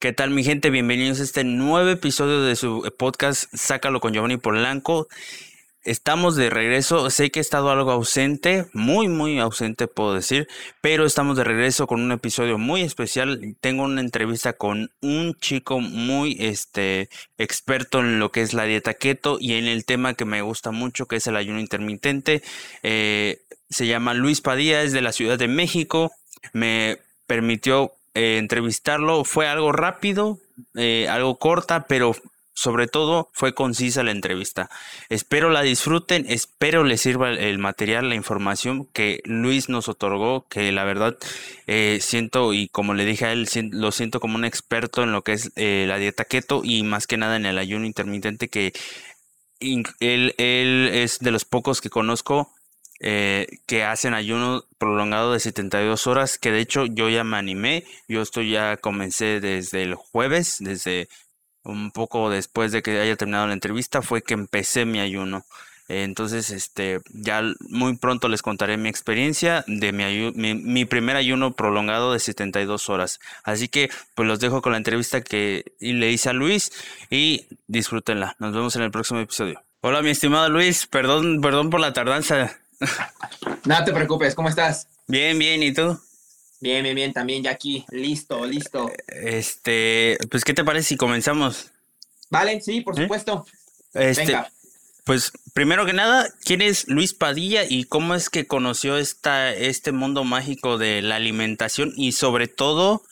¿Qué tal mi gente? Bienvenidos a este nuevo episodio de su podcast Sácalo con Giovanni Polanco. Estamos de regreso, sé que he estado algo ausente, muy muy ausente puedo decir, pero estamos de regreso con un episodio muy especial. Tengo una entrevista con un chico muy este experto en lo que es la dieta keto y en el tema que me gusta mucho que es el ayuno intermitente. Eh, se llama Luis Padilla, es de la Ciudad de México. Me permitió eh, entrevistarlo. Fue algo rápido, eh, algo corta, pero sobre todo fue concisa la entrevista. Espero la disfruten, espero les sirva el material, la información que Luis nos otorgó, que la verdad eh, siento y como le dije a él, lo siento como un experto en lo que es la dieta keto y más que nada en el ayuno intermitente que él es de los pocos que conozco eh, que hacen ayuno prolongado de 72 horas, que de hecho yo ya me animé, yo estoy ya comencé desde el jueves, desde un poco después de que haya terminado la entrevista, fue que empecé mi ayuno. Entonces, este, ya muy pronto les contaré mi experiencia de mi, mi, mi, primer ayuno prolongado de 72 horas. Así que, pues los dejo con la entrevista que le hice a Luis y disfrútenla. Nos vemos en el próximo episodio. Hola, mi estimado Luis, perdón, perdón por la tardanza. No te preocupes, ¿cómo estás? Bien, bien, ¿y tú? Bien, bien, bien, también ya aquí, listo, listo. Este, pues, ¿qué te parece si comenzamos? Vale, sí, por supuesto. Este, Venga. Pues, primero que nada, ¿quién es Luis Padilla y cómo es que conoció esta, este mundo mágico de la alimentación y sobre todo,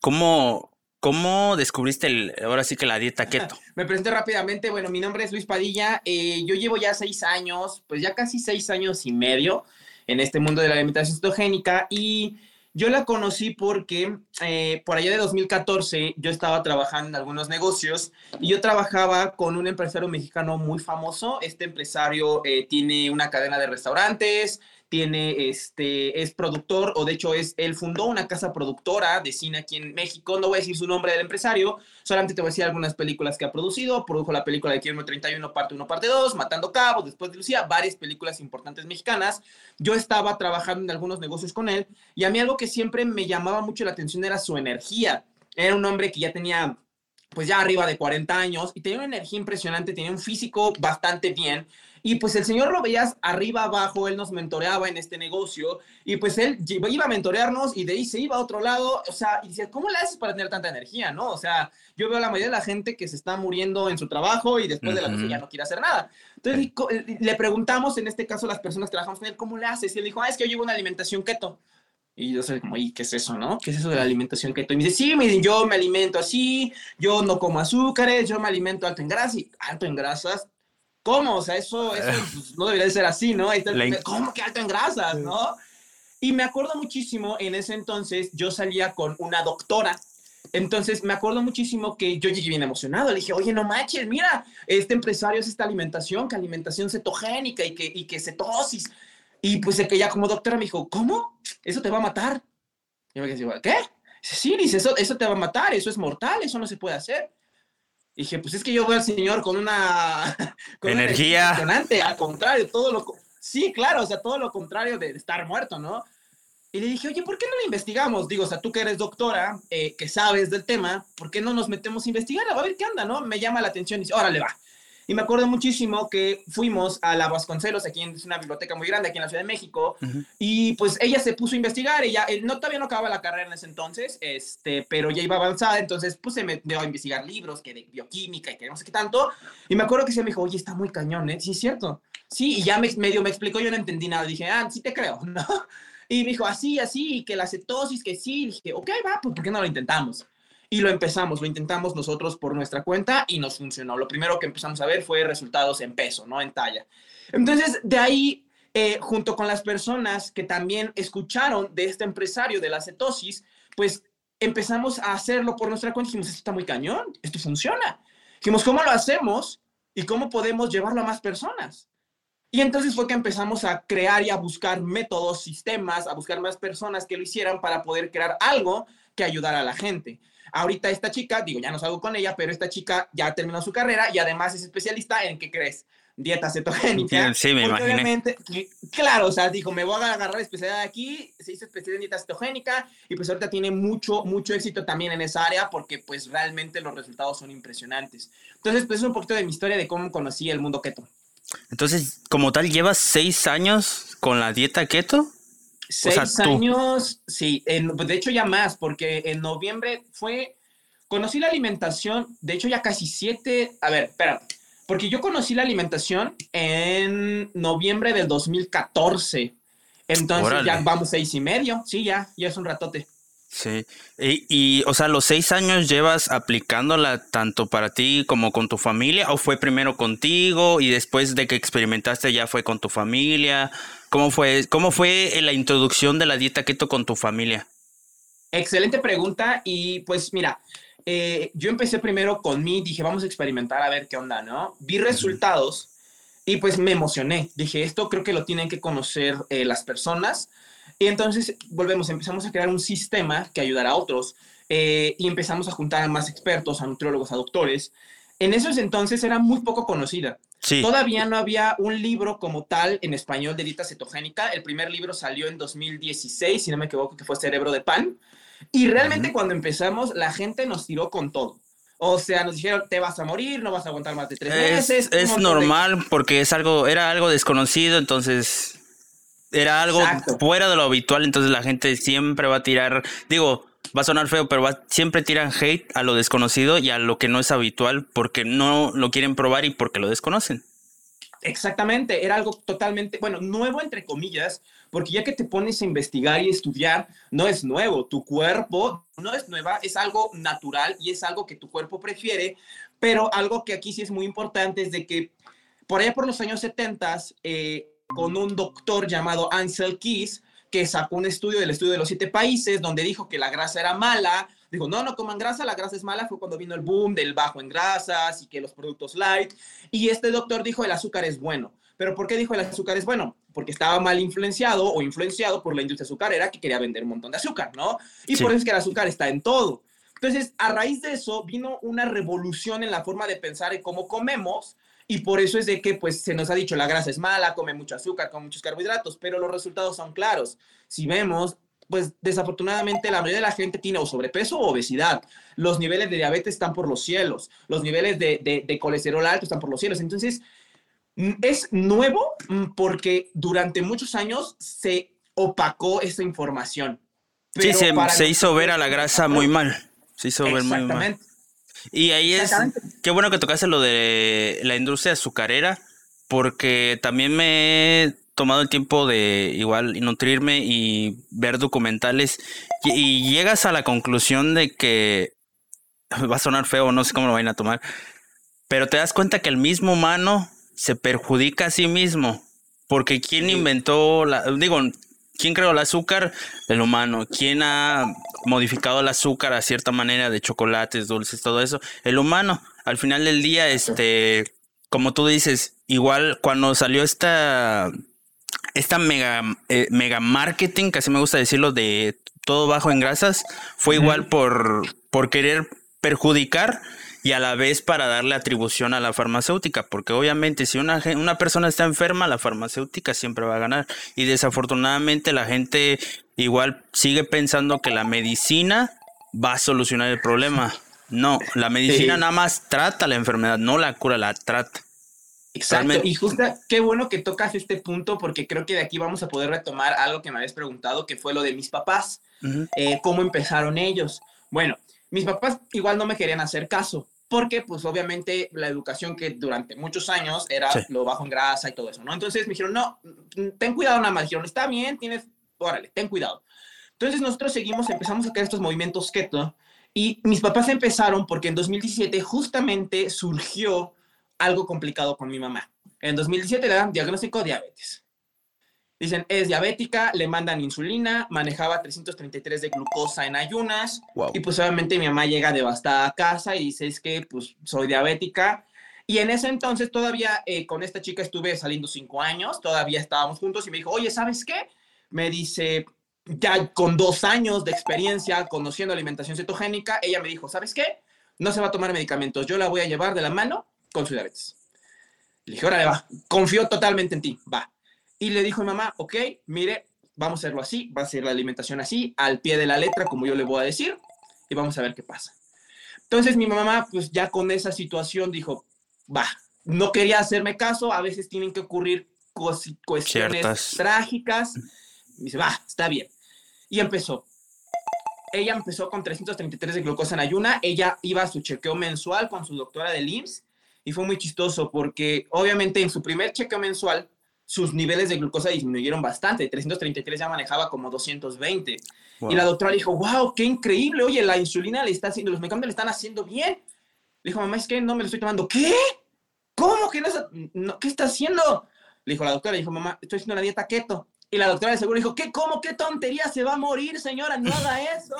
cómo, ¿Cómo descubriste el, ahora sí que la dieta keto? Me presento rápidamente. Bueno, mi nombre es Luis Padilla. Eh, yo llevo ya seis años, pues ya casi seis años y medio en este mundo de la alimentación cetogénica y yo la conocí porque eh, por allá de 2014 yo estaba trabajando en algunos negocios y yo trabajaba con un empresario mexicano muy famoso. Este empresario eh, tiene una cadena de restaurantes, tiene, este, es productor, o de hecho es, él fundó una casa productora de cine aquí en México, no voy a decir su nombre del empresario, solamente te voy a decir algunas películas que ha producido, produjo la película de Kilómetro 31, parte 1, parte 2, Matando Cabos, después de Lucía, varias películas importantes mexicanas, yo estaba trabajando en algunos negocios con él, y a mí algo que siempre me llamaba mucho la atención era su energía, era un hombre que ya tenía pues ya arriba de 40 años y tenía una energía impresionante, tenía un físico bastante bien y pues el señor lo veías arriba, abajo, él nos mentoreaba en este negocio y pues él iba a mentorearnos y de ahí se iba a otro lado, o sea, y decía, ¿cómo le haces para tener tanta energía, no? O sea, yo veo a la mayoría de la gente que se está muriendo en su trabajo y después de la noche ya no quiere hacer nada. Entonces eh, le preguntamos, en este caso, a las personas que trabajamos con él, ¿cómo le haces? Y él dijo, ah, es que yo llevo una alimentación keto. Y yo soy como, ¿y qué es eso, no? ¿Qué es eso de la alimentación keto? Y me dice, sí, me yo me alimento así, yo no como azúcares, yo me alimento alto en grasas. Y alto en grasas, ¿Cómo? O sea, eso, eso pues, no debería de ser así, ¿no? ¿Cómo que alto en grasas, no? Y me acuerdo muchísimo, en ese entonces yo salía con una doctora. Entonces me acuerdo muchísimo que yo llegué bien emocionado. Le dije, oye, no manches, mira, este empresario es esta alimentación, que alimentación cetogénica y que, y que cetosis. Y pues que ya como doctora me dijo, ¿cómo? Eso te va a matar. Y yo me dije, ¿qué? Sí, dice, eso, eso te va a matar, eso es mortal, eso no se puede hacer dije, pues es que yo veo al Señor con una, energía. al contrario, todo lo... Sí, claro, o sea, todo lo contrario de estar muerto, ¿no? Y le dije, oye, ¿por qué no lo investigamos? Digo, o sea, tú que eres doctora, eh, que sabes del tema, ¿por qué no nos metemos a investigar? A ver qué anda, ¿no? Me llama la atención y dice, órale, va. Y me acuerdo muchísimo que fuimos a la Vasconcelos, aquí en, es una biblioteca muy grande aquí en la Ciudad de México, y pues ella se puso a investigar, ella no, todavía no acababa la carrera en ese entonces, este, pero ya iba avanzada, entonces pues se metió a investigar libros que de bioquímica y que no sé qué tanto, y me acuerdo que se me dijo, oye, está muy cañón, ¿eh? Sí, es cierto. Sí, y ya me, medio me explicó, yo no entendí nada, dije, ah, sí te creo, ¿no? Y me dijo, así, así, y que la cetosis, que sí, y dije, ok, va, pues ¿por qué no lo intentamos? Y lo empezamos, lo intentamos nosotros por nuestra cuenta y nos funcionó. Lo primero que empezamos a ver fue resultados en peso, no en talla. Entonces, de ahí, eh, junto con las personas que también escucharon de este empresario de la cetosis, pues empezamos a hacerlo por nuestra cuenta. Dijimos, esto está muy cañón, esto funciona. Dijimos, ¿cómo lo hacemos y cómo podemos llevarlo a más personas? Y entonces fue que empezamos a crear y a buscar métodos, sistemas, a buscar más personas que lo hicieran para poder crear algo que ayudara a la gente. Ahorita esta chica, digo, ya no salgo con ella, pero esta chica ya terminó su carrera y además es especialista en, ¿qué crees? dieta cetogénica. Sí, me imaginé. claro, o sea, dijo, me voy a agarrar especialidad aquí, se hizo especialidad en dieta cetogénica y pues ahorita tiene mucho, mucho éxito también en esa área porque pues realmente los resultados son impresionantes. Entonces, pues es un poquito de mi historia de cómo conocí el mundo keto. Entonces, como tal, ¿llevas seis años con la dieta keto? Seis sea, tú. años, sí, en- de hecho ya más, porque en noviembre fue, conocí la alimentación, de hecho ya casi siete, a ver, espera, porque yo conocí la alimentación en noviembre del 2014, entonces Órale. ya vamos seis y medio, sí, ya, ya es un ratote. Sí. Y, y, o sea, los seis años llevas aplicándola tanto para ti como con tu familia, o fue primero contigo y después de que experimentaste ya fue con tu familia. ¿Cómo fue, cómo fue la introducción de la dieta keto con tu familia? Excelente pregunta y pues mira, eh, yo empecé primero con mí, dije, vamos a experimentar a ver qué onda, ¿no? Vi resultados y pues me emocioné. Dije, esto creo que lo tienen que conocer eh, las personas. Y entonces volvemos, empezamos a crear un sistema que ayudará a otros eh, y empezamos a juntar a más expertos, a nutriólogos, a doctores. En esos entonces era muy poco conocida. Sí. Todavía no había un libro como tal en español de dieta cetogénica. El primer libro salió en 2016, si no me equivoco, que fue Cerebro de Pan. Y realmente cuando empezamos, la gente nos tiró con todo. O sea, nos dijeron, te vas a morir, no vas a aguantar más de tres Es, meses. es de- normal porque es algo, era algo desconocido, entonces era algo Exacto. fuera de lo habitual, entonces la gente siempre va a tirar, digo, va a sonar feo, pero va- siempre tiran hate a lo desconocido y a lo que no es habitual porque no lo quieren probar y porque lo desconocen. Exactamente, era algo totalmente, bueno, nuevo entre comillas, porque ya que te pones a investigar y estudiar, no es nuevo, tu cuerpo no es nueva, es algo natural y es algo que tu cuerpo prefiere, pero algo que aquí sí es muy importante es de que por allá por los años 70, eh, con un doctor llamado Ansel Keys, que sacó un estudio del estudio de los siete países, donde dijo que la grasa era mala, dijo, no, no coman grasa, la grasa es mala, fue cuando vino el boom del bajo en grasas y que los productos light, y este doctor dijo, el azúcar es bueno. ¿Pero por qué dijo el azúcar es bueno? Porque estaba mal influenciado o influenciado por la industria azucarera que quería vender un montón de azúcar, ¿no? Y Sí. por eso es que el azúcar está en todo. Entonces, a raíz de eso, vino una revolución en la forma de pensar en cómo comemos, y por eso es de que pues se nos ha dicho la grasa es mala, come mucho azúcar, come muchos carbohidratos, pero los resultados son claros. Si vemos, pues desafortunadamente la mayoría de la gente tiene o sobrepeso o obesidad. Los niveles de diabetes están por los cielos, los niveles de, de- de colesterol alto están por los cielos. Entonces, mm, es nuevo mm, porque durante muchos años se opacó esa información. Sí, Pero se, para se hizo ver a la grasa muy mal. Se hizo ver muy mal. Exactamente. Y ahí es, qué bueno que tocaste lo de la industria azucarera, porque también me he tomado el tiempo de igual nutrirme y ver documentales y, y llegas a la conclusión de que va a sonar feo, no sé cómo lo vayan a tomar, pero te das cuenta que el mismo humano se perjudica a sí mismo, porque ¿quién inventó la, digo, ¿quién creó el azúcar? El humano. ¿Quién ha modificado el azúcar a cierta manera de chocolates, dulces, todo eso? El humano. Al final del día, este, como tú dices, igual cuando salió esta, esta mega, eh, mega marketing, que así me gusta decirlo, de todo bajo en grasas, fue igual por, por querer perjudicar y a la vez para darle atribución a la farmacéutica, porque obviamente si una, una persona está enferma, la farmacéutica siempre va a ganar. Y desafortunadamente la gente igual sigue pensando que la medicina va a solucionar el problema. No, la medicina Sí. nada más trata la enfermedad, no la cura, la trata. Exacto, Realmente- y justo qué bueno que tocas este punto porque creo que de aquí vamos a poder retomar algo que me habías preguntado, que fue lo de mis papás, eh, cómo empezaron ellos. Bueno, mis papás igual no me querían hacer caso, porque pues obviamente la educación que durante muchos años era Sí. lo bajo en grasa y todo eso, ¿no? Entonces me dijeron, no, mm, ten cuidado nada más, dijeron, está bien, tienes, órale, ten cuidado. Entonces nosotros seguimos, empezamos a crear estos movimientos keto y mis papás empezaron porque en 2017 justamente surgió algo complicado con mi mamá. En 2017 le dan diagnóstico diabetes. Dicen, es diabética, le mandan insulina, manejaba 333 de glucosa en ayunas Wow. y pues obviamente mi mamá llega devastada a casa y dice, es que pues soy diabética. Y en ese entonces todavía eh, con esta chica estuve saliendo cinco años, todavía estábamos juntos y me dijo, oye, ¿sabes qué? Me dice, ya con dos años de experiencia conociendo alimentación cetogénica, ella me dijo, ¿sabes qué? No se va a tomar medicamentos, yo la voy a llevar de la mano con su diabetes. Le dije, órale, va, confío totalmente en ti, va. Y le dijo mi mamá, ok, mire, vamos a hacerlo así, va a ser la alimentación así, al pie de la letra, como yo le voy a decir, y vamos a ver qué pasa. Entonces mi mamá, pues ya con esa situación dijo, va, no quería hacerme caso, a veces tienen que ocurrir cuestiones trágicas. Y dice, va, está bien. Y empezó. Ella empezó con 333 de glucosa en ayuna, ella iba a su chequeo mensual con su doctora de IMSS y fue muy chistoso porque obviamente en su primer chequeo mensual sus niveles de glucosa disminuyeron bastante. 333 ya manejaba como 220. Y la doctora dijo, wow, qué increíble. Oye, la insulina le está haciendo, los medicamentos le están haciendo bien. Le dijo, mamá, es que no me lo estoy tomando. ¿Qué? ¿Cómo que no, ¿Qué está haciendo? Le dijo la doctora, le dijo, mamá, estoy haciendo una dieta keto. Y la doctora de seguro dijo, ¿qué? ¿Cómo? ¿Qué tontería? Se va a morir, señora, no haga eso.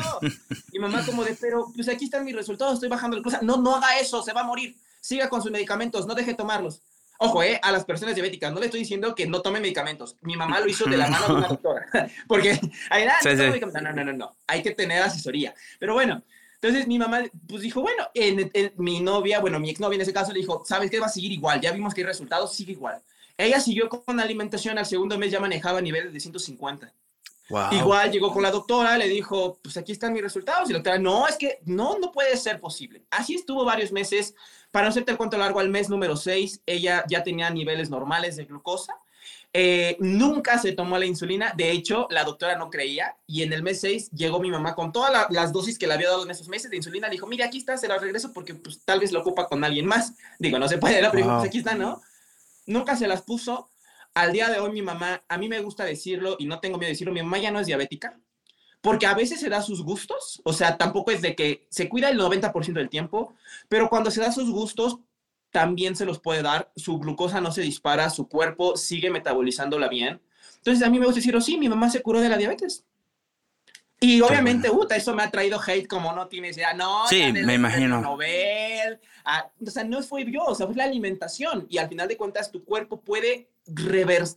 Y mamá como de, pero pues aquí están mis resultados, estoy bajando la glucosa. No, no haga eso, se va a morir. Siga con sus medicamentos, no deje tomarlos. Ojo, eh, a las personas diabéticas, no le estoy diciendo que no tomen medicamentos. Mi mamá lo hizo de la mano de una doctora. Porque hay nada, no, no, no, no, no, hay que tener asesoría. Pero bueno, entonces mi mamá pues dijo, bueno, en, mi novia, bueno, mi exnovia en ese caso le dijo, ¿sabes qué? Va a seguir igual, ya vimos que hay resultados, sigue igual. Ella siguió con alimentación, al segundo mes ya manejaba niveles de 150. Igual llegó con la doctora, le dijo, pues aquí están mis resultados. Y la doctora, no, es que no, no puede ser posible. Así estuvo varios meses. Para no hacerte el cuento largo, al mes número 6, ella ya tenía niveles normales de glucosa. Eh, nunca se tomó la insulina. De hecho, la doctora no creía. Y en el mes 6 llegó mi mamá con todas las dosis que le había dado en esos meses de insulina. Le dijo, mire, aquí está, se las regreso porque pues, tal vez lo ocupa con alguien más. Digo, no se puede, pero pues, aquí está, ¿no? Nunca se las puso al día de hoy mi mamá, a mí me gusta decirlo y no tengo miedo de decirlo, mi mamá ya no es diabética, porque a veces se da sus gustos, o sea, tampoco es de que se cuida el 90% del tiempo, pero cuando se da sus gustos, también se los puede dar, su glucosa no se dispara, su cuerpo sigue metabolizándola bien. Entonces a mí me gusta decir, oh, sí, mi mamá se curó de la diabetes. Y obviamente, eso me ha traído hate como no tienes ya, no. Sí, me imagino. Nobel. Ah, o sea, no fue yo, o sea, fue la alimentación. Y al final de cuentas, tu cuerpo puede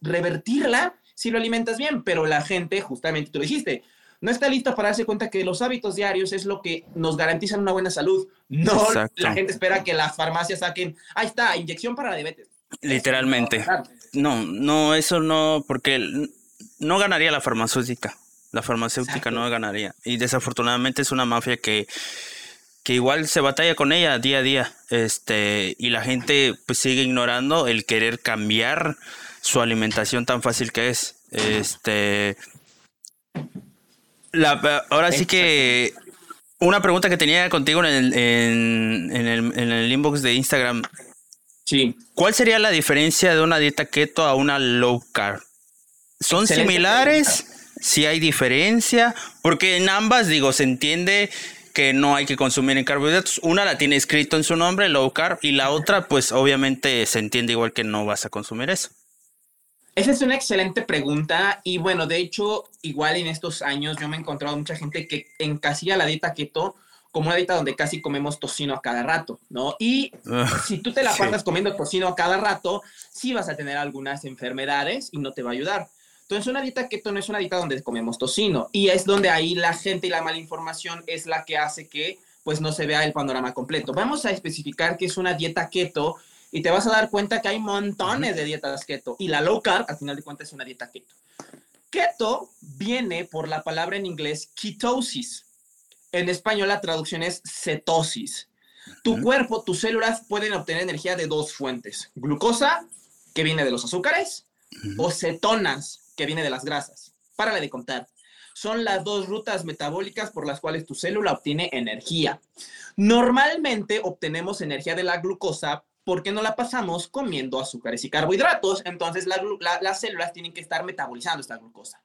revertirla si lo alimentas bien, pero la gente, justamente tú lo dijiste, no está lista para darse cuenta que los hábitos diarios es lo que nos garantizan una buena salud. No la gente espera que las farmacias saquen, ahí está, inyección para la diabetes. Literalmente. No, no, eso no, porque no ganaría la farmacéutica. La farmacéutica no ganaría. Y desafortunadamente es una mafia que, que igual se batalla con ella día a día. Este, y la gente pues sigue ignorando el querer cambiar su alimentación tan fácil que es. Este. La, ahora sí que una pregunta que tenía contigo en el, en, el, en el inbox de Instagram. Sí. ¿Cuál sería la diferencia de una dieta keto a una low carb? ¿Son similares? Si hay diferencia, porque en ambas, digo, se entiende que no hay que consumir en carbohidratos. Una la tiene escrito en su nombre, low carb, y la otra, pues obviamente se entiende igual que no vas a consumir eso. Esa es una excelente pregunta y bueno, de hecho, igual en estos años yo me he encontrado mucha gente que encasilla la dieta keto como una dieta donde casi comemos tocino a cada rato, ¿no? Y si tú te la pasas comiendo tocino a cada rato, sí vas a tener algunas enfermedades y no te va a ayudar. Entonces, una dieta keto no es una dieta donde comemos tocino y es donde ahí la gente y la mala información es la que hace que pues no se vea el panorama completo. Vamos a especificar que es una dieta keto y te vas a dar cuenta que hay montones de dietas keto y la low carb al final de cuentas es una dieta keto. Keto viene por la palabra en inglés ketosis. En español la traducción es cetosis. Tu cuerpo, tus células pueden obtener energía de dos fuentes. Glucosa, que viene de los azúcares, o cetonas, que viene de las grasas. Párale de contar. Son las dos rutas metabólicas por las cuales tu célula obtiene energía. Normalmente obtenemos energía de la glucosa porque no la pasamos comiendo azúcares y carbohidratos. Entonces las células tienen que estar metabolizando esta glucosa.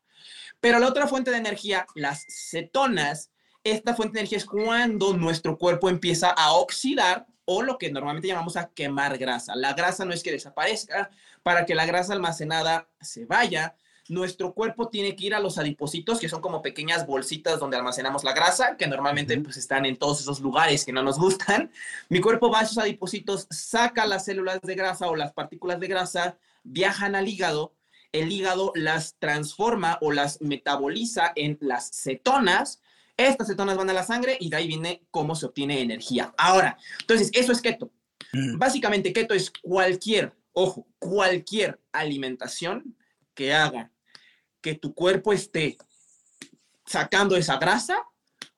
Pero la otra fuente de energía, las cetonas, esta fuente de energía es cuando nuestro cuerpo empieza a oxidar o lo que normalmente llamamos a quemar grasa. La grasa no es que desaparezca, para que la grasa almacenada se vaya, nuestro cuerpo tiene que ir a los adipocitos, que son como pequeñas bolsitas donde almacenamos la grasa, que normalmente pues están en todos esos lugares que no nos gustan. Mi cuerpo va a esos adipocitos, saca las células de grasa o las partículas de grasa, viajan al hígado, el hígado las transforma o las metaboliza en las cetonas. Estas cetonas van a la sangre y de ahí viene cómo se obtiene energía. Ahora, entonces, eso es keto. Mm. Básicamente, keto es cualquier ojo, cualquier alimentación que haga que tu cuerpo esté sacando esa grasa,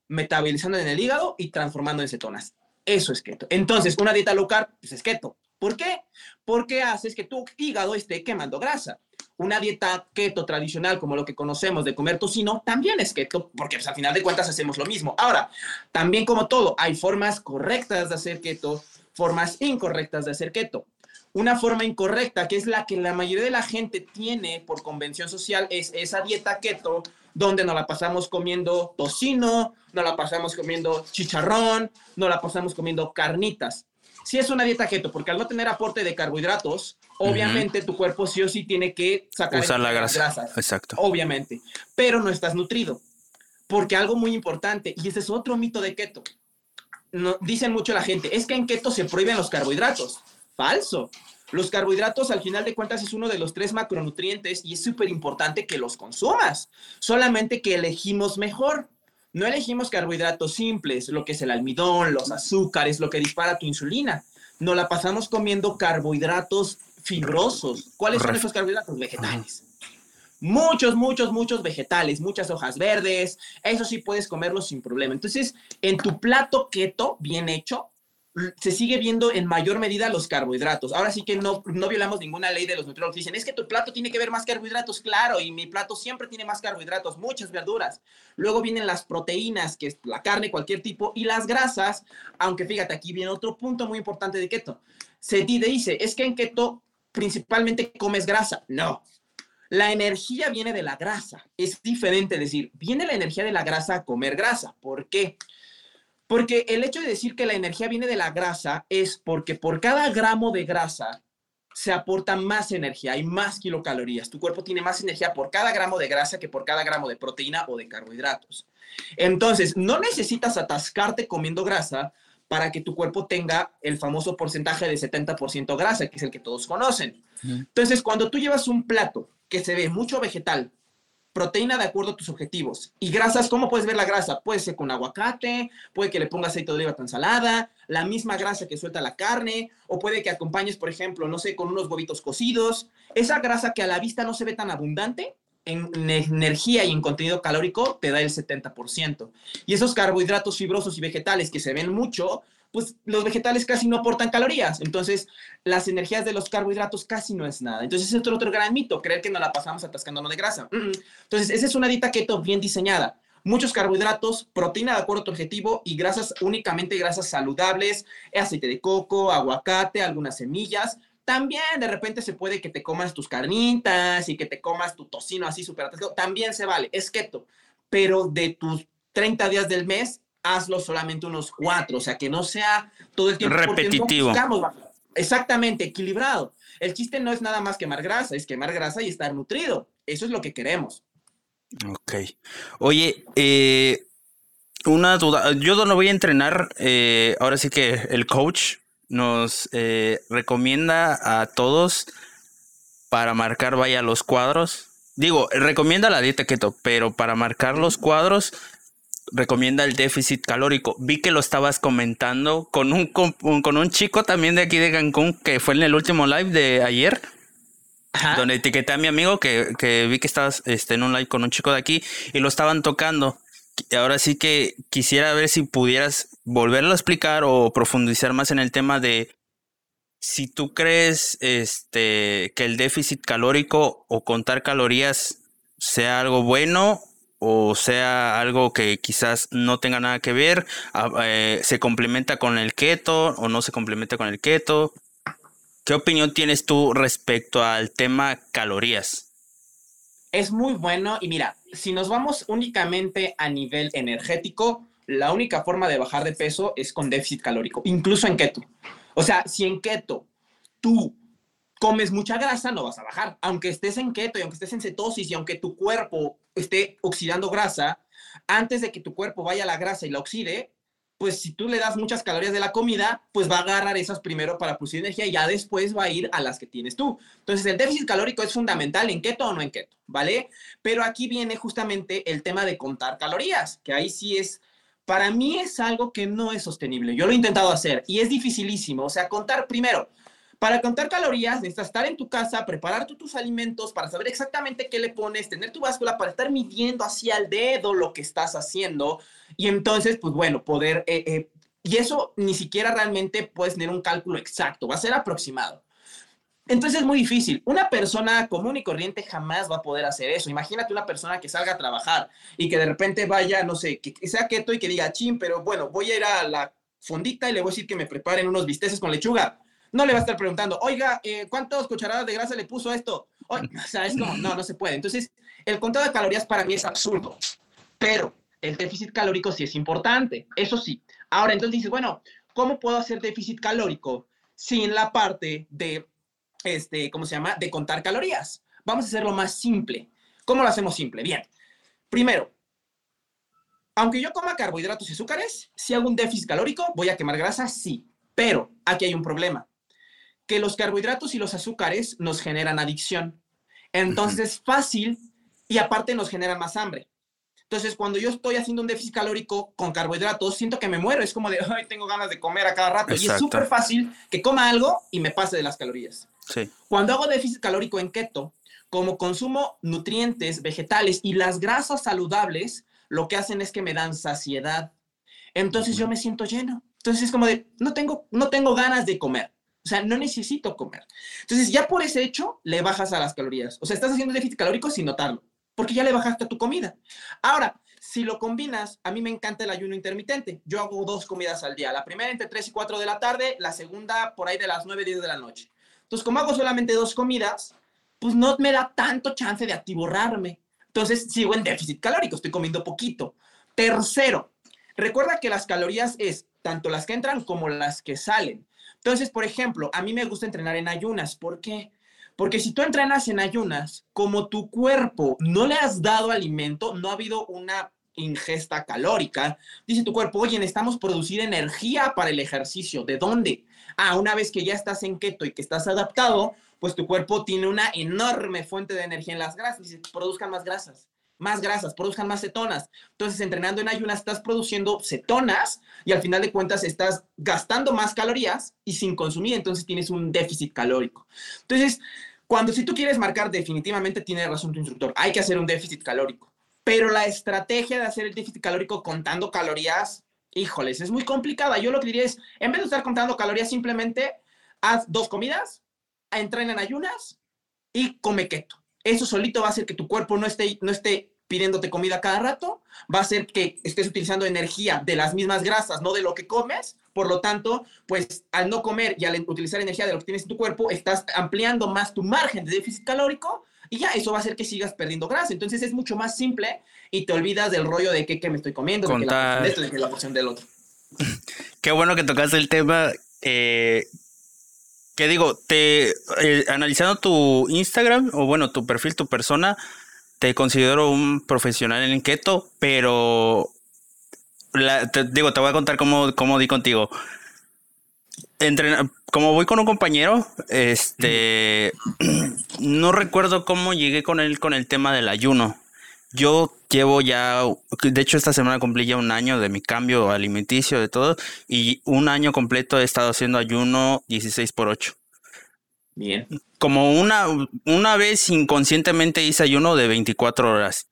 metabolizando en el hígado y transformando en cetonas. Eso es keto. Entonces, una dieta low carb pues es keto. ¿Por qué? Porque haces que tu hígado esté quemando grasa. Una dieta keto tradicional, como lo que conocemos de comer tocino, también es keto, porque pues, al final de cuentas hacemos lo mismo. Ahora, también como todo, hay formas correctas de hacer keto, formas incorrectas de hacer keto. Una forma incorrecta, que es la que la mayoría de la gente tiene por convención social, es esa dieta keto donde nos la pasamos comiendo tocino, nos la pasamos comiendo chicharrón, nos la pasamos comiendo carnitas. Si es una dieta keto, porque al no tener aporte de carbohidratos, obviamente tu cuerpo sí o sí tiene que sacar Usar la grasa. grasas. Exacto. Obviamente, pero no estás nutrido. Porque algo muy importante, y ese es otro mito de keto, no, dicen mucho la gente, es que en keto se prohíben los carbohidratos. Falso. Los carbohidratos, al final de cuentas, es uno de los tres macronutrientes y es súper importante que los consumas. Solamente que elegimos mejor. No elegimos carbohidratos simples, lo que es el almidón, los azúcares, lo que dispara tu insulina. No la pasamos comiendo carbohidratos fibrosos. ¿Cuáles son esos carbohidratos? Vegetales. Muchos, muchos, muchos vegetales, muchas hojas verdes. Eso sí puedes comerlos sin problema. Entonces, en tu plato keto, bien hecho, se sigue viendo en mayor medida los carbohidratos. Ahora sí que no, no violamos ninguna ley de los nutriólogos. Dicen, es que tu plato tiene que ver más carbohidratos, claro, y mi plato siempre tiene más carbohidratos, muchas verduras. Luego vienen las proteínas, que es la carne, cualquier tipo, y las grasas, aunque fíjate, aquí viene otro punto muy importante de keto. Se di- dice, es que en keto principalmente comes grasa. No. La energía viene de la grasa. Es diferente decir, viene la energía de la grasa a comer grasa. ¿Por qué? Porque el hecho de decir que la energía viene de la grasa es porque por cada gramo de grasa se aporta más energía, hay más kilocalorías. Tu cuerpo tiene más energía por cada gramo de grasa que por cada gramo de proteína o de carbohidratos. Entonces, no necesitas atascarte comiendo grasa para que tu cuerpo tenga el famoso porcentaje de 70% grasa, que es el que todos conocen. Entonces, cuando tú llevas un plato que se ve mucho vegetal, proteína de acuerdo a tus objetivos y grasas, ¿cómo puedes ver la grasa? Puede ser con aguacate, puede que le pongas aceite de oliva a tu ensalada, la misma grasa que suelta la carne, o puede que acompañes, por ejemplo, no sé, con unos huevitos cocidos. Esa grasa que a la vista no se ve tan abundante, en ne- energía y en contenido calórico te da el 70%. Y esos carbohidratos fibrosos y vegetales que se ven mucho, pues los vegetales casi no aportan calorías. Entonces, las energías de los carbohidratos casi no es nada. Entonces, ese es otro, otro gran mito, creer que nos la pasamos atascándonos de grasa. Mm, mm. Entonces, esa es una dieta keto bien diseñada. Muchos carbohidratos, proteína de acuerdo a tu objetivo y grasas, únicamente grasas saludables, aceite de coco, aguacate, algunas semillas. También de repente se puede que te comas tus carnitas y que te comas tu tocino así súper atascado. También se vale, es keto. Pero de tus 30 días del mes, hazlo solamente unos cuatro, o sea, que no sea todo el tiempo. Repetitivo. Exactamente, equilibrado. El chiste no es nada más quemar grasa, es quemar grasa y estar nutrido. Eso es lo que queremos. Ok. Oye, eh, una duda. Yo no voy a entrenar. eh, ahora sí que el coach nos eh, recomienda a todos para marcar, vaya, los cuadros. Digo, recomienda la dieta keto, pero para marcar los cuadros recomienda el déficit calórico. Vi que lo estabas comentando con un, un- con un chico también de aquí de Cancún que fue en el último live de ayer Ajá. donde etiqueté a mi amigo que, que vi que estabas este, en un live con un chico de aquí y lo estaban tocando. Ahora sí que quisiera ver si pudieras volverlo a explicar o profundizar más en el tema de si tú crees este, que el déficit calórico o contar calorías sea algo bueno o sea algo que quizás no tenga nada que ver, a- eh, se complementa con el keto o no se complementa con el keto. ¿Qué opinión tienes tú respecto al tema calorías? Es muy bueno y mira, si nos vamos únicamente a nivel energético, la única forma de bajar de peso es con déficit calórico, incluso en keto. O sea, si en keto tú comes mucha grasa, no vas a bajar. Aunque estés en keto y aunque estés en cetosis y aunque tu cuerpo esté oxidando grasa, antes de que tu cuerpo vaya a la grasa y la oxide, pues si tú le das muchas calorías de la comida, pues va a agarrar esas primero para producir energía y ya después va a ir a las que tienes tú. Entonces, el déficit calórico es fundamental en keto o no en keto, ¿vale? Pero aquí viene justamente el tema de contar calorías, que ahí sí es, para mí es algo que no es sostenible. Yo lo he intentado hacer y es dificilísimo. O sea, contar primero, Para contar calorías necesitas estar en tu casa, preparar tú tus alimentos para saber exactamente qué le pones, tener tu báscula para estar midiendo hacia el dedo lo que estás haciendo y entonces, pues bueno, poder... Eh, eh, y eso ni siquiera realmente puedes tener un cálculo exacto, va a ser aproximado. Entonces es muy difícil. Una persona común y corriente jamás va a poder hacer eso. Imagínate una persona que salga a trabajar y que de repente vaya, no sé, que sea keto y que diga, chin, pero bueno, voy a ir a la fondita y le voy a decir que me preparen unos bisteces con lechuga. No le va a estar preguntando, oiga, eh, ¿cuántas cucharadas de grasa le puso esto? o sea, es como, no, no se puede. Entonces, el conteo de calorías para mí es absurdo, pero el déficit calórico sí es importante, eso sí. Ahora, entonces dices, bueno, ¿cómo puedo hacer déficit calórico sin la parte de este, ¿cómo se llama? De contar calorías. Vamos a hacerlo más simple. ¿Cómo lo hacemos simple? Bien. Primero, aunque yo coma carbohidratos y azúcares, si hago un déficit calórico, voy a quemar grasa, sí. Pero aquí hay un problema, que los carbohidratos y los azúcares nos generan adicción. Entonces es fácil y aparte nos genera más hambre. Entonces, cuando yo estoy haciendo un déficit calórico con carbohidratos, siento que me muero. Es como de, ay, tengo ganas de comer a cada rato. Y es súper fácil que coma algo y me pase de las calorías. Cuando hago déficit calórico en keto, como consumo nutrientes vegetales y las grasas saludables, lo que hacen es que me dan saciedad. Entonces yo me siento lleno. Entonces es como de, no tengo, no tengo ganas de comer. O sea, no necesito comer. Entonces ya por ese hecho le bajas a las calorías. O sea, estás haciendo déficit calórico sin notarlo, porque ya le bajaste a tu comida. Ahora, si lo combinas, a mí me encanta el ayuno intermitente. Yo hago dos comidas al día. La primera entre 3 y 4 de la tarde, la segunda por ahí de las 9 y 10 de la noche. Entonces, como hago solamente dos comidas, pues no me da tanto chance de atiborrarme. Entonces, sigo en déficit calórico, estoy comiendo poquito. Tercero, recuerda que las calorías es tanto las que entran como las que salen. Entonces, por ejemplo, a mí me gusta entrenar en ayunas. ¿Por qué? Porque si tú entrenas en ayunas, como tu cuerpo no le has dado alimento, no ha habido una ingesta calórica, dice tu cuerpo, oye, necesitamos producir energía para el ejercicio. ¿De dónde? Ah, una vez que ya estás en keto y que estás adaptado, pues tu cuerpo tiene una enorme fuente de energía en las grasas. Dice, produzcan más grasas, más grasas, produzcan más cetonas. Entonces, entrenando en ayunas, estás produciendo cetonas y al final de cuentas estás gastando más calorías y sin consumir, entonces tienes un déficit calórico. Entonces, cuando si tú quieres marcar, definitivamente tiene razón tu instructor, hay que hacer un déficit calórico. Pero la estrategia de hacer el déficit calórico contando calorías híjoles, es muy complicada. Yo lo que diría es, en vez de estar contando calorías, simplemente haz dos comidas, entrena en ayunas y come keto. Eso solito va a hacer que tu cuerpo no esté, no esté pidiéndote comida cada rato, va a hacer que estés utilizando energía de las mismas grasas, no de lo que comes. Por lo tanto, pues al no comer y al utilizar energía de lo que tienes en tu cuerpo, estás ampliando más tu margen de déficit calórico y ya eso va a hacer que sigas perdiendo grasa. Entonces es mucho más simple y te olvidas del rollo de qué, me estoy comiendo, de, que la de, esto, de que la porción del otro. Qué bueno que tocaste el tema. Eh, que digo, te eh, analizando tu Instagram o bueno, tu perfil, tu persona, te considero un profesional en keto, pero te, digo, te voy a contar cómo, cómo di contigo. como voy con un compañero, este, no recuerdo cómo llegué con él con el tema del ayuno. Yo llevo ya, de hecho esta semana cumplí ya un año de mi cambio alimenticio, de todo, y un año completo he estado haciendo ayuno 16 por 8. Bien. Como una, una vez inconscientemente hice ayuno de 24 horas,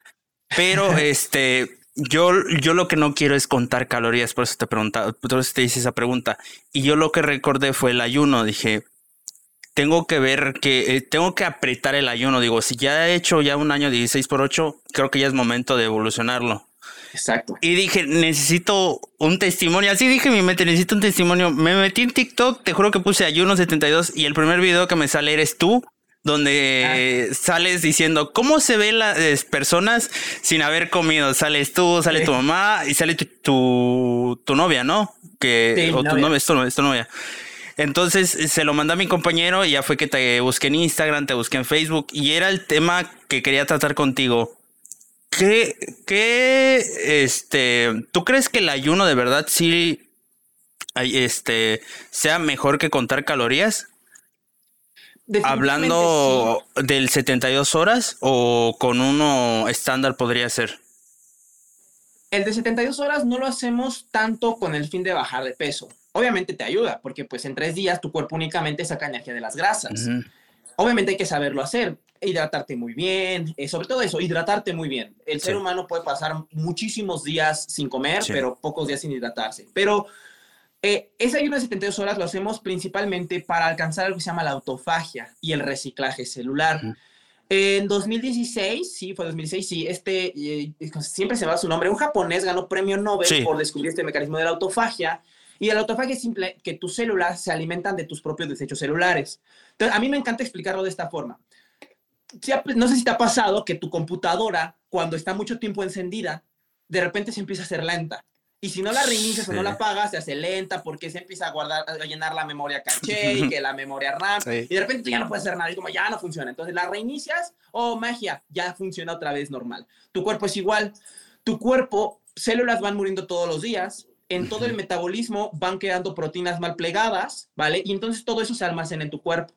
pero este, yo, yo lo que no quiero es contar calorías, por eso te preguntaba, por eso te hice esa pregunta. Y yo lo que recordé fue el ayuno, dije, tengo que ver que eh, tengo que apretar el ayuno. Digo, si ya he hecho ya un año 16 por 8, creo que ya es momento de evolucionarlo. Exacto. Y dije, necesito un testimonio. Así dije mi mente, necesito un testimonio. Me metí en TikTok, te juro que puse ayuno 72 y el primer video que me sale eres tú, donde ah. sales diciendo cómo se ven las personas sin haber comido. Sales tú, sale tu mamá y sale tu, tu, novia, ¿no? Que, o tu novia, es tu novia. Entonces se lo mandé a mi compañero y ya fue que te busqué en Instagram, te busqué en Facebook y era el tema que quería tratar contigo. ¿Qué, qué, este, tú crees que el ayuno de verdad sí, este, sea mejor que contar calorías? Hablando del 72 horas o con uno estándar podría ser. El de 72 horas no lo hacemos tanto con el fin de bajar de peso obviamente te ayuda, porque pues en tres días tu cuerpo únicamente saca energía de las grasas. Obviamente hay que saberlo hacer, hidratarte muy bien, eh, sobre todo eso, hidratarte muy bien. El ser humano puede pasar muchísimos días sin comer, pero pocos días sin hidratarse. Pero eh, ese ayuno de 72 horas lo hacemos principalmente para alcanzar algo que se llama la autofagia y el reciclaje celular. En 2016, sí, fue 2016, sí, este, eh, siempre se va su nombre, un japonés ganó premio Nobel por descubrir este mecanismo de la autofagia. Y la autofagia es simple, que tus células se alimentan de tus propios desechos celulares. Entonces, a mí me encanta explicarlo de esta forma. No sé si te ha pasado que tu computadora, cuando está mucho tiempo encendida, de repente se empieza a hacer lenta. Y si no la reinicias o no la apagas, se hace lenta porque se empieza a guardar, a llenar la memoria caché y que la memoria RAM. Y de repente ya no puedes hacer nada y como ya no funciona. Entonces la reinicias, oh magia, ya funciona otra vez normal. Tu cuerpo es igual. Tu cuerpo, células van muriendo todos los días. En todo el metabolismo van quedando proteínas mal plegadas, ¿vale? Y entonces todo eso se almacena en tu cuerpo.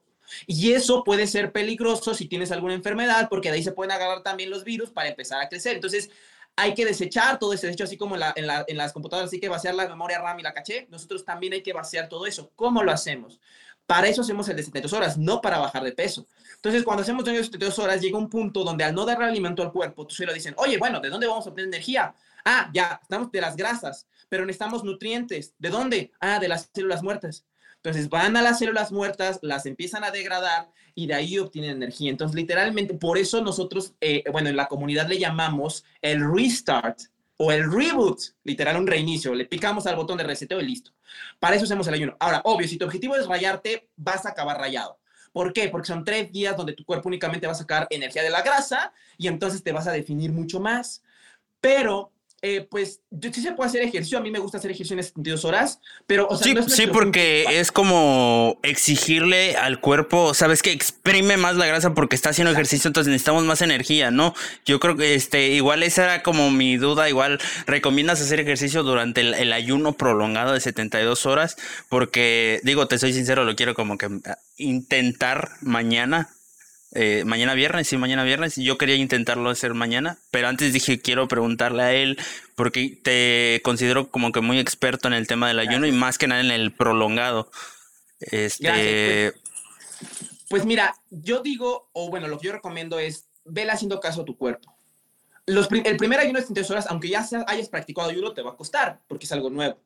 Y eso puede ser peligroso si tienes alguna enfermedad, porque de ahí se pueden agarrar también los virus para empezar a crecer. Entonces, hay que desechar todo ese desecho, así como en, las computadoras hay que vaciar la memoria RAM y la caché, nosotros también hay que vaciar todo eso. ¿Cómo lo hacemos? Para eso hacemos el de 72 horas, no para bajar de peso. Entonces, cuando hacemos el de 72 horas, llega un punto donde al no darle alimento al cuerpo, tú se lo dicen, oye, bueno, ¿de dónde vamos a obtener energía? Ah, ya, estamos de las grasas, pero necesitamos nutrientes. ¿De dónde? Ah, de las células muertas. Entonces van a las células muertas, las empiezan a degradar y de ahí obtienen energía. Entonces, literalmente, por eso nosotros, eh, bueno, en la comunidad le llamamos el restart o el reboot, literal un reinicio. Le picamos al botón de reseteo y listo. Para eso hacemos el ayuno. Ahora, obvio, si tu objetivo es rayarte, vas a acabar rayado. ¿Por qué? Porque son tres días donde tu cuerpo únicamente va a sacar energía de la grasa y entonces te vas a definir mucho más. Pero eh, pues sí se puede hacer ejercicio. A mí me gusta hacer ejercicio en 72 horas, pero, o sea, sí, sí, porque es como exigirle al cuerpo, sabes que exprime más la grasa porque está haciendo ejercicio, entonces necesitamos más energía, ¿no? Yo creo que este, igual esa era como mi duda. Igual recomiendas hacer ejercicio durante el, el ayuno prolongado de 72 horas, porque digo, te soy sincero, lo quiero como que ah, intentar mañana eh, mañana viernes, sí, mañana viernes. Yo quería intentarlo hacer mañana, pero antes dije, quiero preguntarle a él, porque te considero como que muy experto en el tema del ayuno y más que nada en el prolongado. Este... Pues, pues, mira, yo digo, o bueno, lo que yo recomiendo es, vele haciendo caso a tu cuerpo. Los, el primer ayuno de 32 horas, aunque ya hayas practicado ayuno, te va a costar, porque es algo nuevo.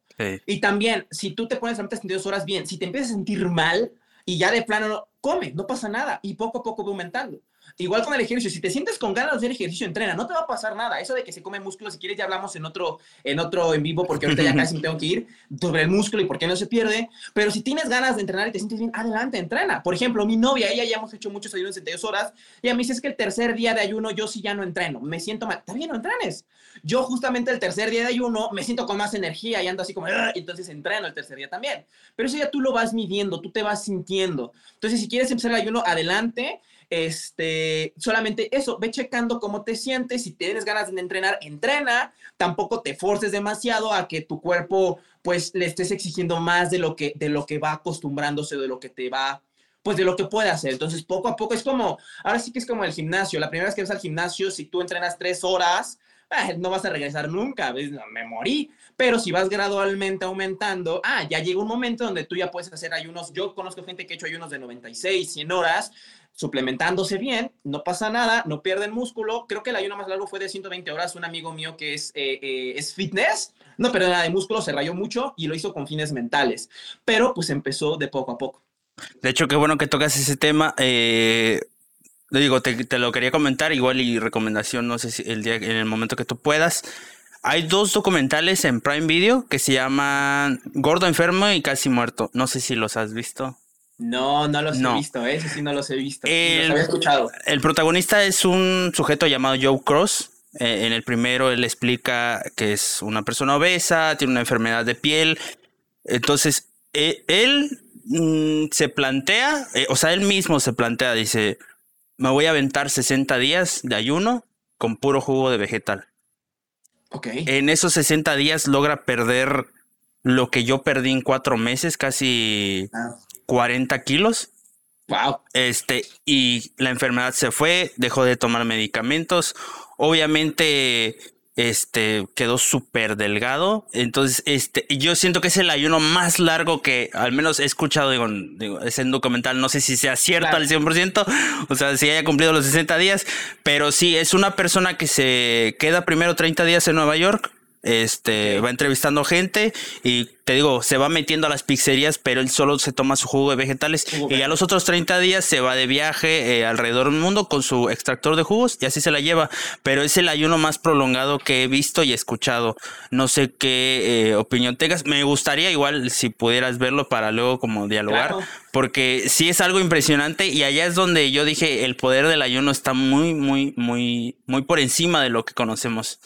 Y también, si tú te pones a 32 horas bien, si te empiezas a sentir mal, y ya de plano come, no pasa nada y poco a poco va aumentando. Igual con el ejercicio, si te sientes con ganas de hacer ejercicio, entrena, no te va a pasar nada. Eso de que se come músculo, si quieres ya hablamos en otro, en otro en vivo, porque ahorita ya casi me tengo que ir, sobre el músculo y por qué no se pierde. Pero si tienes ganas de entrenar y te sientes bien, adelante, entrena. Por ejemplo, mi novia, ella ya hemos hecho muchos ayunos de 72 horas, y a mí dice es que el tercer día de ayuno yo sí ya no entreno, me siento mal. Está bien, no entrenes. Yo justamente el tercer día de ayuno me siento con más energía y ando así como, entonces entreno el tercer día también. Pero eso ya tú lo vas midiendo, tú te vas sintiendo. Entonces, si quieres empezar el ayuno, adelante este, solamente eso, ve checando cómo te sientes, si tienes ganas de entrenar, entrena, tampoco te forces demasiado a que tu cuerpo pues le estés exigiendo más de lo que, de lo que va acostumbrándose, de lo que te va pues de lo que puede hacer. Entonces, poco a poco es como, ahora sí que es como el gimnasio. La primera vez que vas al gimnasio, si tú entrenas tres horas, eh, no vas a regresar nunca, me morí. Pero si vas gradualmente aumentando, ah, ya llega un momento donde tú ya puedes hacer ayunos. Yo conozco gente que ha hecho ayunos de 96, 100 horas, suplementándose bien, no pasa nada, no pierden músculo. Creo que el ayuno más largo fue de 120 horas. Un amigo mío que es, eh, eh, es fitness, no perdió nada de músculo, se rayó mucho y lo hizo con fines mentales. Pero pues empezó de poco a poco. De hecho, qué bueno que tocas ese tema. Eh, digo, te, te, lo quería comentar, igual y recomendación, no sé si el día, en el momento que tú puedas. Hay dos documentales en Prime Video que se llaman Gordo Enfermo y Casi Muerto. No sé si los has visto. No, no los he visto, ¿eh? sí no los he visto. El, había escuchado. El protagonista es un sujeto llamado Joe Cross. Eh, en el primero él explica que es una persona obesa, tiene una enfermedad de piel. Entonces, e, él mm, se plantea, o sea, él mismo se plantea, dice, me voy a aventar 60 días de ayuno con puro jugo de vegetal. Ok. En esos 60 días logra perder lo que yo perdí en cuatro meses, casi ah. 40 kilos. Wow. Este, y la enfermedad se fue, dejó de tomar medicamentos. Obviamente, este quedó súper delgado. Entonces, este, yo siento que es el ayuno más largo que al menos he escuchado, digo, digo es en documental, no sé si sea cierto al 100%, o sea, si haya cumplido los 60 días, pero sí, es una persona que se queda primero 30 días en Nueva York, este, va entrevistando gente y te digo, se va metiendo a las pizzerías, pero él solo se toma su jugo de vegetales y a los otros 30 días se va de viaje eh, alrededor del mundo con su extractor de jugos y así se la lleva. Pero es el ayuno más prolongado que he visto y escuchado. No sé qué eh, opinión tengas. Me gustaría igual si pudieras verlo para luego como dialogar, porque sí es algo impresionante y allá es donde yo dije el poder del ayuno está muy, muy, muy, muy por encima de lo que conocemos.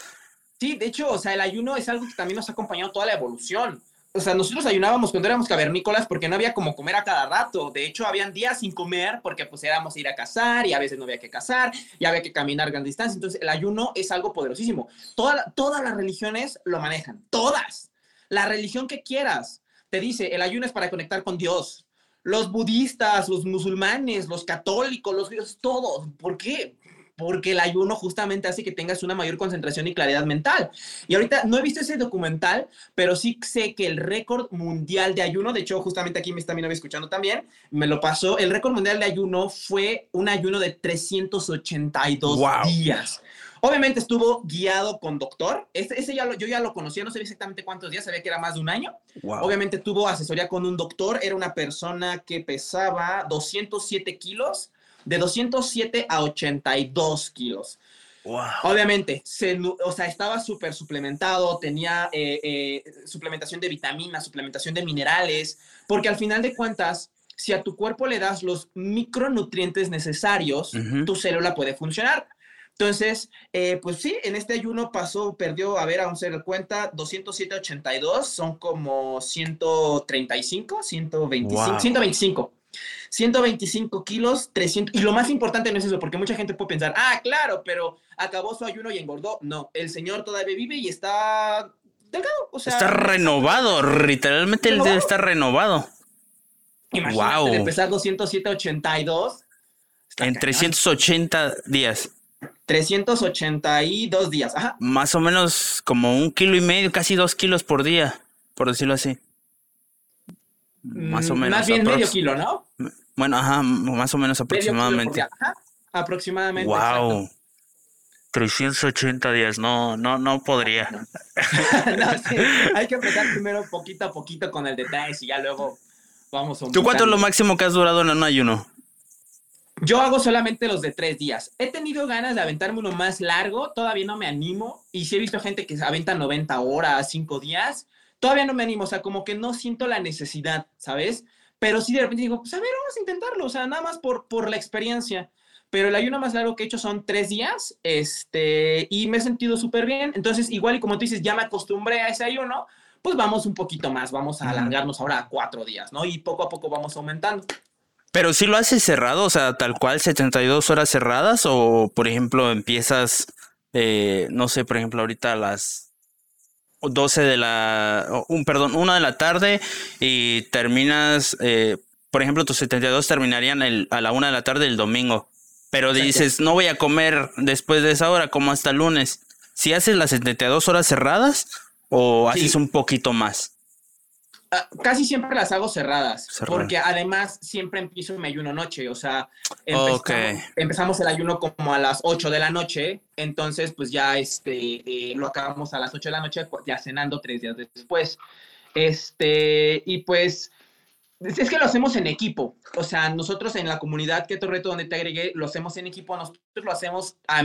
Sí, de hecho, o sea, el ayuno es algo que también nos ha acompañado toda la evolución. O sea, nosotros ayunábamos cuando éramos cavernícolas porque no había como comer a cada rato. De hecho, habían días sin comer porque pues éramos ir a cazar y a veces no había que cazar y había que caminar gran distancia. Entonces, el ayuno es algo poderosísimo. todas las religiones lo manejan, todas. La religión que quieras te dice, el ayuno es para conectar con Dios. Los budistas, los musulmanes, los católicos, los judíos, todos. ¿Por qué? Porque el ayuno justamente hace que tengas una mayor concentración y claridad mental. Y ahorita no he visto ese documental, pero sí sé que el récord mundial de ayuno, de hecho justamente aquí me está mi novia escuchando también, me lo pasó, el récord mundial de ayuno fue un ayuno de 382 días. Obviamente estuvo guiado con doctor. Ese, ya yo ya lo conocía, no sé exactamente cuántos días, sabía que era más de un año. Obviamente tuvo asesoría con un doctor, era una persona que pesaba 207 kilos de 207 a 82 kilos. Obviamente, se, o sea, estaba súper suplementado, tenía eh, eh, suplementación de vitaminas, suplementación de minerales, porque al final de cuentas, si a tu cuerpo le das los micronutrientes necesarios, tu célula puede funcionar. Entonces, eh, pues sí, en este ayuno pasó, perdió, a ver, a un ser cuenta, 207, 82, son como 135, 125, 125. 125 kilos, 300. Y lo más importante no es eso, porque mucha gente puede pensar, ah, claro, pero acabó su ayuno y engordó. No, el señor todavía vive y está delgado. O sea, está renovado, literalmente él debe estar renovado. Imagínate wow. de empezar 207 82. En 380 días. 382 días, ajá. Más o menos como un kilo y medio, casi dos kilos por día, por decirlo así. Más o mm, menos. Más bien medio kilo, ¿no? Bueno, ajá, más o menos aproximadamente. Ajá, aproximadamente. Wow. 380 días, no, no, no podría. no, sí, hay que empezar primero poquito a poquito con el detalle y ya luego vamos a ¿Tú cuánto es lo máximo que has durado en un ayuno? Yo hago solamente los de tres días. He tenido ganas de aventarme uno más largo, todavía no me animo. Y sí he visto gente que se aventa 90 horas, 5 días todavía no me animo, o sea, como que no siento la necesidad, ¿sabes? Pero sí de repente digo, pues a ver, vamos a intentarlo, o sea, nada más por, por la experiencia. Pero el ayuno más largo que he hecho son tres días, este, y me he sentido súper bien. Entonces, igual y como tú dices, ya me acostumbré a ese ayuno, pues vamos un poquito más, vamos a alargarnos ahora a cuatro días, ¿no? Y poco a poco vamos aumentando. Pero si lo haces cerrado, o sea, tal cual 72 horas cerradas, o por ejemplo empiezas, eh, no sé, por ejemplo, ahorita a las 12 de la, un, perdón, una de la tarde y terminas, eh, por ejemplo, tus 72 terminarían el, a la una de la tarde el domingo. Pero dices, no voy a comer después de esa hora, como hasta el lunes. ¿Si haces las 72 horas cerradas o haces un poquito más? Ah, casi siempre las hago cerradas, porque además siempre empiezo mi ayuno noche, o sea, empezamos, el ayuno como a las 8 de la noche, entonces pues ya este, eh, lo acabamos a las 8 de la noche, ya cenando tres días después. Este, y pues es que lo hacemos en equipo, o sea, nosotros en la comunidad Keto Reto donde te agregué, lo hacemos en equipo, nosotros lo hacemos a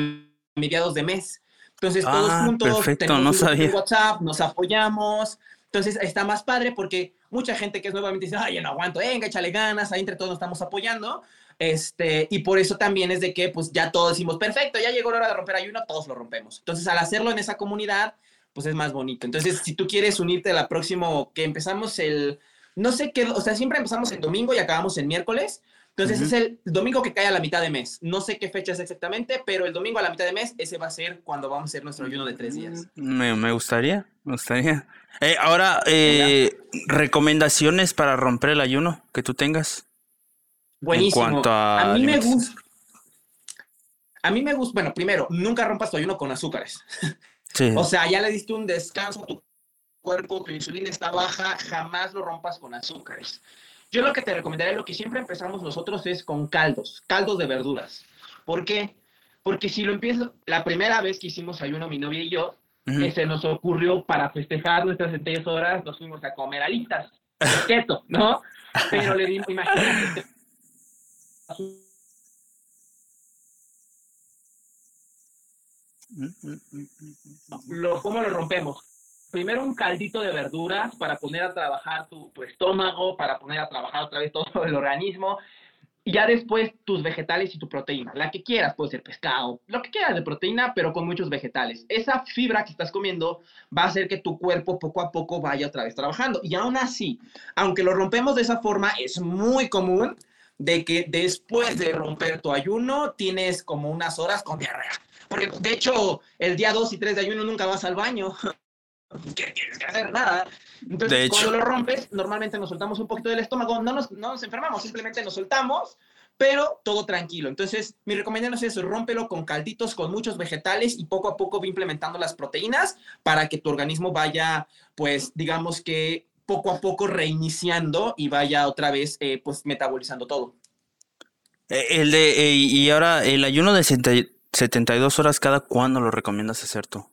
mediados de mes. Entonces todos ah, juntos tenemos no WhatsApp, nos apoyamos, entonces está más padre porque mucha gente que es nuevamente dice, ay, yo no aguanto, venga, échale ganas, ahí entre todos nos estamos apoyando. Este, y por eso también es de que pues ya todos decimos, perfecto, ya llegó la hora de romper ayuno, todos lo rompemos. Entonces al hacerlo en esa comunidad, pues es más bonito. Entonces, si tú quieres unirte a la próximo, que empezamos el, no sé qué, o sea, siempre empezamos el domingo y acabamos el miércoles, entonces es el domingo que cae a la mitad de mes. No sé qué fecha es exactamente, pero el domingo a la mitad de mes, ese va a ser cuando vamos a hacer nuestro ayuno de tres días. Me, me gustaría, me gustaría. Eh, ahora, eh, recomendaciones para romper el ayuno que tú tengas. Buenísimo. a, mí me gusta. A mí me gusta, bueno, primero, nunca rompas tu ayuno con azúcares. O sea, ya le diste un descanso a tu cuerpo, tu insulina está baja, jamás lo rompas con azúcares. Yo lo que te recomendaría, lo que siempre empezamos nosotros es con caldos, caldos de verduras. ¿Por qué? Porque si lo empiezo, la primera vez que hicimos ayuno mi novia y yo, que se nos ocurrió para festejar nuestras 76 horas, nos fuimos a comer alitas, keto, ¿no? Pero le dimos, imagínate. Lo, ¿Cómo lo rompemos? Primero un caldito de verduras para poner a trabajar tu, estómago, para poner a trabajar otra vez todo el organismo. Y ya después tus vegetales y tu proteína, la que quieras, puede ser pescado, lo que quieras de proteína, pero con muchos vegetales. Esa fibra que estás comiendo va a hacer que tu cuerpo poco a poco vaya otra vez trabajando. Y aún así, aunque lo rompemos de esa forma, es muy común de que después de romper tu ayuno tienes como unas horas con diarrea. Porque de hecho, el día 2 y 3 de ayuno nunca vas al baño. ¿Qué tienes que hacer? Nada. Entonces, cuando lo rompes, normalmente nos soltamos un poquito del estómago, no nos, no nos enfermamos, simplemente nos soltamos, pero todo tranquilo. Entonces, mi recomendación es eso, rómpelo con calditos, con muchos vegetales y poco a poco va implementando las proteínas para que tu organismo vaya, pues, digamos que poco a poco reiniciando y vaya otra vez, eh, pues, metabolizando todo. Eh, el de, eh, y ahora, el ayuno de 72 horas, ¿cada cuándo lo recomiendas hacer tú?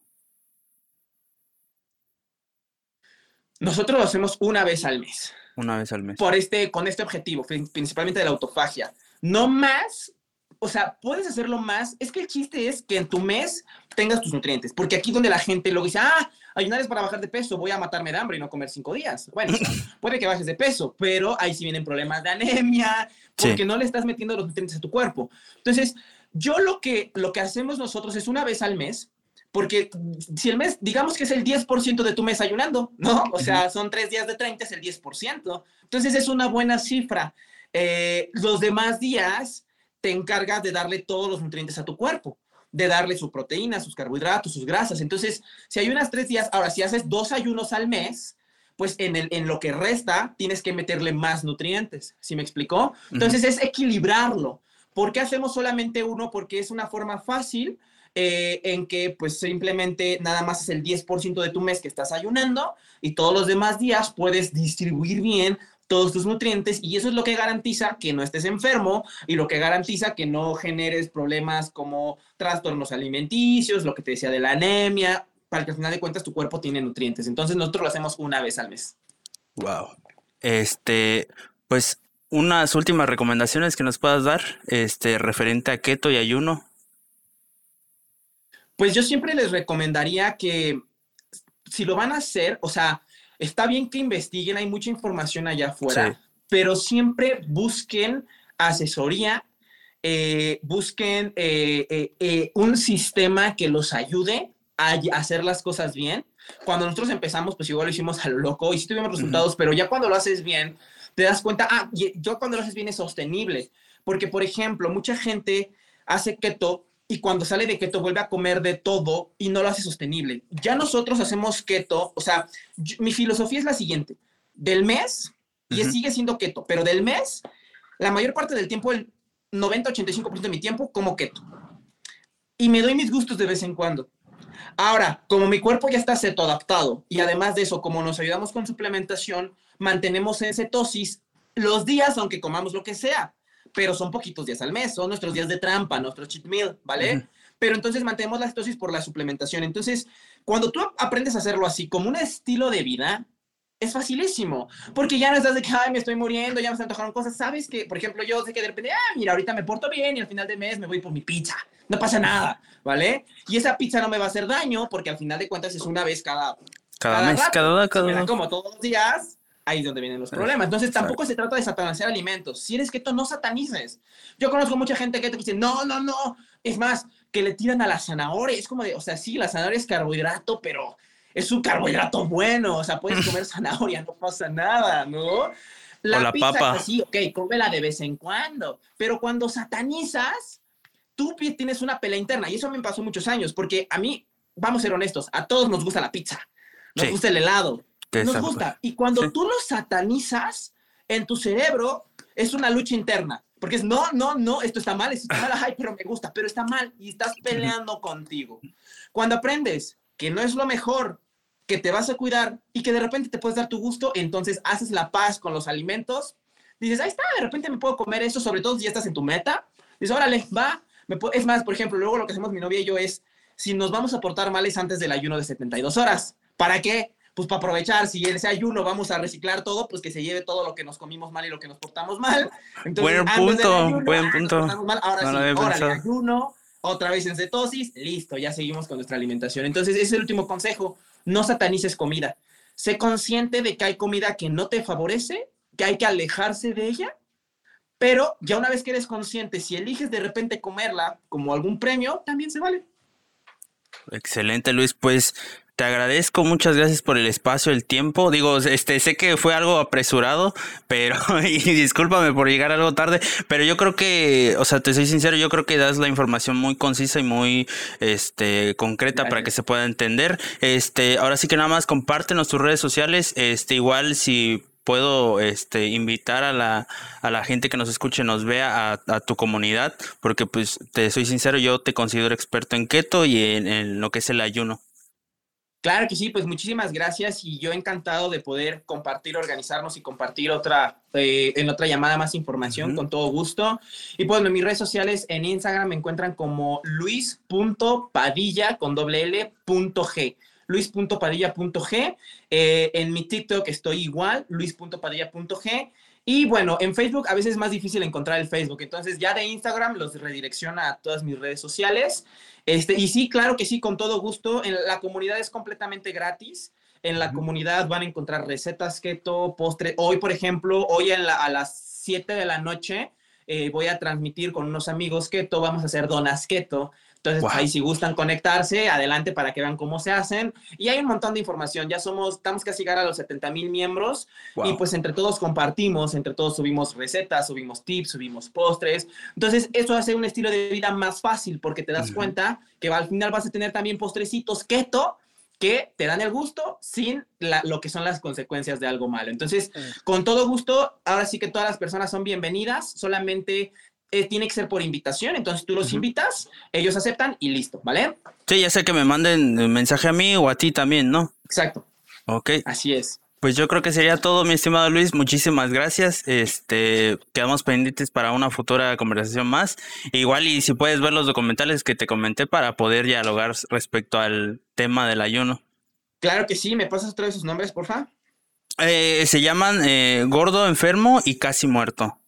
Nosotros lo hacemos una vez al mes. Una vez al mes. Por este, con este objetivo, principalmente de la autofagia. No más, o sea, puedes hacerlo más. Es que el chiste es que en tu mes tengas tus nutrientes. Porque aquí donde la gente luego dice, ah, ayunar es para bajar de peso, voy a matarme de hambre y no comer cinco días. Bueno, puede que bajes de peso, pero ahí sí vienen problemas de anemia, porque no le estás metiendo los nutrientes a tu cuerpo. Entonces, yo lo que, lo que hacemos nosotros es una vez al mes, porque si el mes, digamos que es el 10% de tu mes ayunando, ¿no? O sea, son tres días de 30, es el 10%. Entonces es una buena cifra. Eh, los demás días te encargas de darle todos los nutrientes a tu cuerpo, de darle su proteína, sus carbohidratos, sus grasas. Entonces, si ayunas tres días, ahora si haces dos ayunos al mes, pues en, el, en lo que resta tienes que meterle más nutrientes. ¿Sí me explicó? Entonces es equilibrarlo. ¿Por qué hacemos solamente uno? Porque es una forma fácil eh, en que pues simplemente nada más es el 10% de tu mes que estás ayunando y todos los demás días puedes distribuir bien todos tus nutrientes y eso es lo que garantiza que no estés enfermo y lo que garantiza que no generes problemas como trastornos alimenticios, lo que te decía de la anemia, para que al final de cuentas tu cuerpo tiene nutrientes. Entonces nosotros lo hacemos una vez al mes. Wow. Este, pues unas últimas recomendaciones que nos puedas dar, este, referente a keto y ayuno. Pues yo siempre les recomendaría que si lo van a hacer, o sea, está bien que investiguen, hay mucha información allá afuera, pero siempre busquen asesoría, eh, busquen eh, eh, un sistema que los ayude a hacer las cosas bien. Cuando nosotros empezamos, pues igual lo hicimos a lo loco y sí tuvimos resultados, pero ya cuando lo haces bien, te das cuenta, ah, yo cuando lo haces bien es sostenible, porque por ejemplo, mucha gente hace keto y cuando sale de keto vuelve a comer de todo y no lo hace sostenible. Ya nosotros hacemos keto, o sea, mi filosofía es la siguiente, del mes, y sigue siendo keto, pero del mes, la mayor parte del tiempo, el 90-85% de mi tiempo, como keto. Y me doy mis gustos de vez en cuando. Ahora, como mi cuerpo ya está ceto adaptado y además de eso, como nos ayudamos con suplementación, mantenemos en cetosis los días, aunque comamos lo que sea pero son poquitos días al mes, son nuestros días de trampa, nuestro cheat meal, ¿vale? Pero entonces mantenemos la cetosis por la suplementación. Entonces, cuando tú aprendes a hacerlo así, como un estilo de vida, es facilísimo, porque ya no estás de que, ay, me estoy muriendo, ya me se antojaron cosas, sabes que, por ejemplo, yo sé que de repente, ah, mira, ahorita me porto bien y al final del mes me voy por mi pizza, no pasa nada, ¿vale? Y esa pizza no me va a hacer daño porque al final de cuentas es una vez cada... Cada, mes, cada, cada, Como todos los días, ahí es donde vienen los problemas. Entonces tampoco se trata de satanizar alimentos. Si eres keto, no satanices. Yo conozco mucha gente que te dice, no, no, no. Es más, que le tiran a la zanahoria. Es como de, o sea, sí, la zanahoria es carbohidrato, pero es un carbohidrato bueno. O sea, puedes comer zanahoria, no pasa nada, ¿no? La, la pizza papa. sí, ok, cómela de vez en cuando. Pero cuando satanizas, tú tienes una pelea interna. Y eso me pasó muchos años, porque a mí, vamos a ser honestos, a todos nos gusta la pizza. Nos gusta el helado, nos gusta. Y cuando tú lo satanizas en tu cerebro, es una lucha interna. Porque es, no, no, no, esto está mal, esto está mal, ay, pero me gusta, pero está mal y estás peleando contigo. Cuando aprendes que no es lo mejor, que te vas a cuidar y que de repente te puedes dar tu gusto, entonces haces la paz con los alimentos, dices, ahí está, de repente me puedo comer eso, sobre todo si ya estás en tu meta, dices, órale, va, es más, por ejemplo, luego lo que hacemos mi novia y yo es, si nos vamos a portar males antes del ayuno de 72 horas, ¿para qué? Pues para aprovechar, si en ese ayuno vamos a reciclar todo, pues que se lleve todo lo que nos comimos mal y lo que nos portamos mal. buen punto, buen punto. ahora sí, órale, ayuno, otra vez en cetosis, listo, ya seguimos con nuestra alimentación. Entonces, ese es el último consejo, no satanices comida. Sé consciente de que hay comida que no te favorece, que hay que alejarse de ella, pero ya una vez que eres consciente, si eliges de repente comerla como algún premio, también se vale. Excelente, Luis. Pues te agradezco, muchas gracias por el espacio, el tiempo. Digo, este, sé que fue algo apresurado, pero, y discúlpame por llegar algo tarde, pero yo creo que, o sea, te soy sincero, yo creo que das la información muy concisa y muy, este, concreta para que se pueda entender. Este, ahora sí que nada más compártenos tus redes sociales, este, igual si puedo este, invitar a la, a la gente que nos escuche, nos vea a, tu comunidad, porque pues te soy sincero, yo te considero experto en keto y en lo que es el ayuno. Claro que sí, pues muchísimas gracias y yo encantado de poder compartir, organizarnos y compartir otra, eh, en otra llamada más información con todo gusto. Y pues en mis redes sociales en Instagram me encuentran como luis.padilla con doble L punto G luis.padilla.g. Eh, en mi TikTok estoy igual, luis.padilla.g. Y bueno, en Facebook a veces es más difícil encontrar el Facebook, entonces ya de Instagram los redirecciona a todas mis redes sociales. Este, y sí, claro que sí, con todo gusto. En la comunidad es completamente gratis. En la comunidad van a encontrar recetas keto, postre. Hoy, por ejemplo, hoy a las 7 de la noche eh, voy a transmitir con unos amigos keto, vamos a hacer donas keto. Entonces, ahí si gustan conectarse, adelante para que vean cómo se hacen. Y hay un montón de información. Ya somos, estamos casi llegar a los 70 mil miembros y pues entre todos compartimos, entre todos subimos recetas, subimos tips, subimos postres. Entonces, eso hace un estilo de vida más fácil porque te das cuenta que al final vas a tener también postrecitos keto que te dan el gusto sin lo que son las consecuencias de algo malo. Entonces, con todo gusto, ahora sí que todas las personas son bienvenidas, solamente eh, tiene que ser por invitación, entonces tú los invitas, ellos aceptan y listo, ¿vale? Sí, ya sé que me manden mensaje a mí o a ti también, ¿no? Exacto. Ok. Así es. Pues yo creo que sería todo, mi estimado Luis. Muchísimas gracias. Este, quedamos pendientes para una futura conversación más. Igual y si puedes ver los documentales que te comenté para poder dialogar respecto al tema del ayuno. Claro que sí. ¿Me pasas otra vez sus nombres, porfa? Eh, se llaman eh, Gordo, Enfermo y Casi Muerto.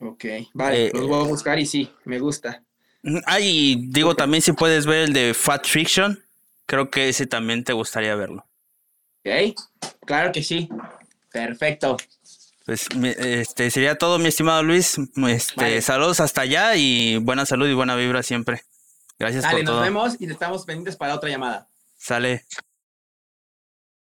Ok, vale, eh, los voy a buscar y sí, me gusta. Ah, y digo también si puedes ver el de Fat Fiction, creo que ese también te gustaría verlo. Ok, claro que sí. Perfecto. Pues este sería todo, mi estimado Luis. Este, Saludos hasta allá y buena salud y buena vibra siempre. Gracias por todo. nos vemos y estamos pendientes para otra llamada. Sale.